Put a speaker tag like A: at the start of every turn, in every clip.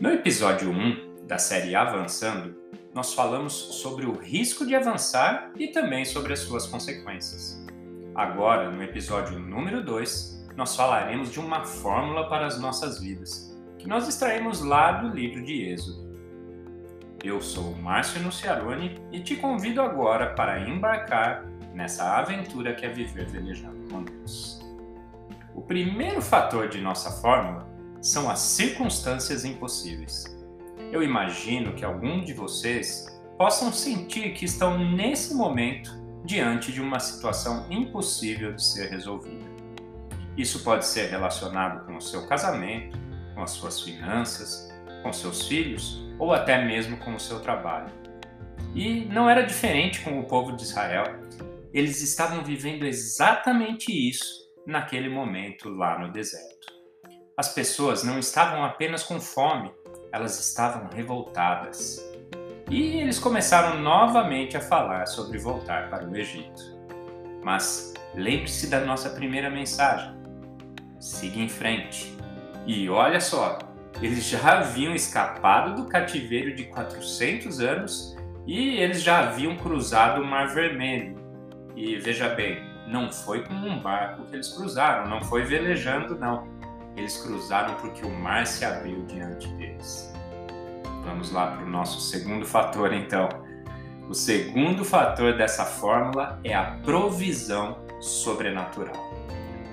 A: No episódio 1 da série Avançando, nós falamos sobre o risco de avançar e também sobre as suas consequências. Agora, no episódio número 2, nós falaremos de uma fórmula para as nossas vidas, que nós extraímos lá do livro de Êxodo. Eu sou Márcio Nuciarone e te convido agora para embarcar nessa aventura que é viver velejando com Deus. O primeiro fator de nossa fórmula são as circunstâncias impossíveis. Eu imagino que algum de vocês possam sentir que estão nesse momento diante de uma situação impossível de ser resolvida. Isso pode ser relacionado com o seu casamento, com as suas finanças, com seus filhos ou até mesmo com o seu trabalho. E não era diferente com o povo de Israel. Eles estavam vivendo exatamente isso naquele momento lá no deserto. As pessoas não estavam apenas com fome, elas estavam revoltadas. E eles começaram novamente a falar sobre voltar para o Egito. Mas lembre-se da nossa primeira mensagem. Siga em frente. E olha só, eles já haviam escapado do cativeiro de 400 anos e eles já haviam cruzado o Mar Vermelho. E veja bem, não foi com um barco que eles cruzaram, não foi velejando, não. Eles cruzaram porque o mar se abriu diante deles. Vamos lá para o nosso segundo fator, então. O segundo fator dessa fórmula é a provisão sobrenatural.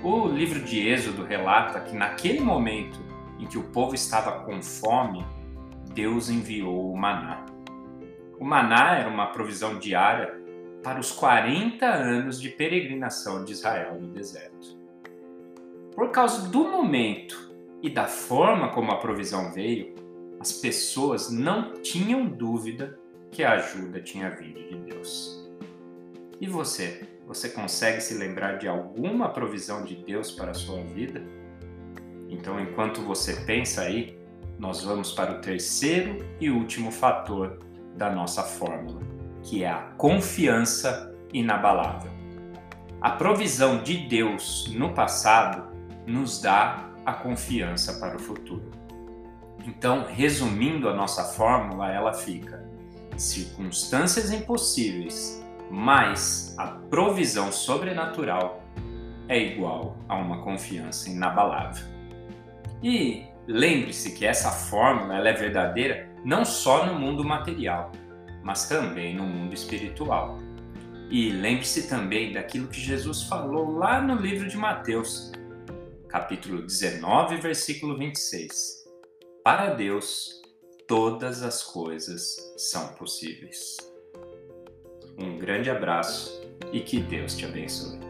A: O livro de Êxodo relata que naquele momento em que o povo estava com fome, Deus enviou o maná. O maná era uma provisão diária para os 40 anos de peregrinação de Israel no deserto. Por causa do momento e da forma como a provisão veio, as pessoas não tinham dúvida que a ajuda tinha vindo de Deus. E você? Você consegue se lembrar de alguma provisão de Deus para a sua vida? Então, enquanto você pensa aí, nós vamos para o terceiro e último fator da nossa fórmula que é a confiança inabalável. A provisão de Deus no passado nos dá a confiança para o futuro. Então, resumindo a nossa fórmula, ela fica: circunstâncias impossíveis mais a provisão sobrenatural é igual a uma confiança inabalável. E lembre-se que essa fórmula é verdadeira não só no mundo material, mas também no mundo espiritual. E lembre-se também daquilo que Jesus falou lá no livro de Mateus, capítulo 19, versículo 26. Para Deus, todas as coisas são possíveis. Um grande abraço e que Deus te abençoe.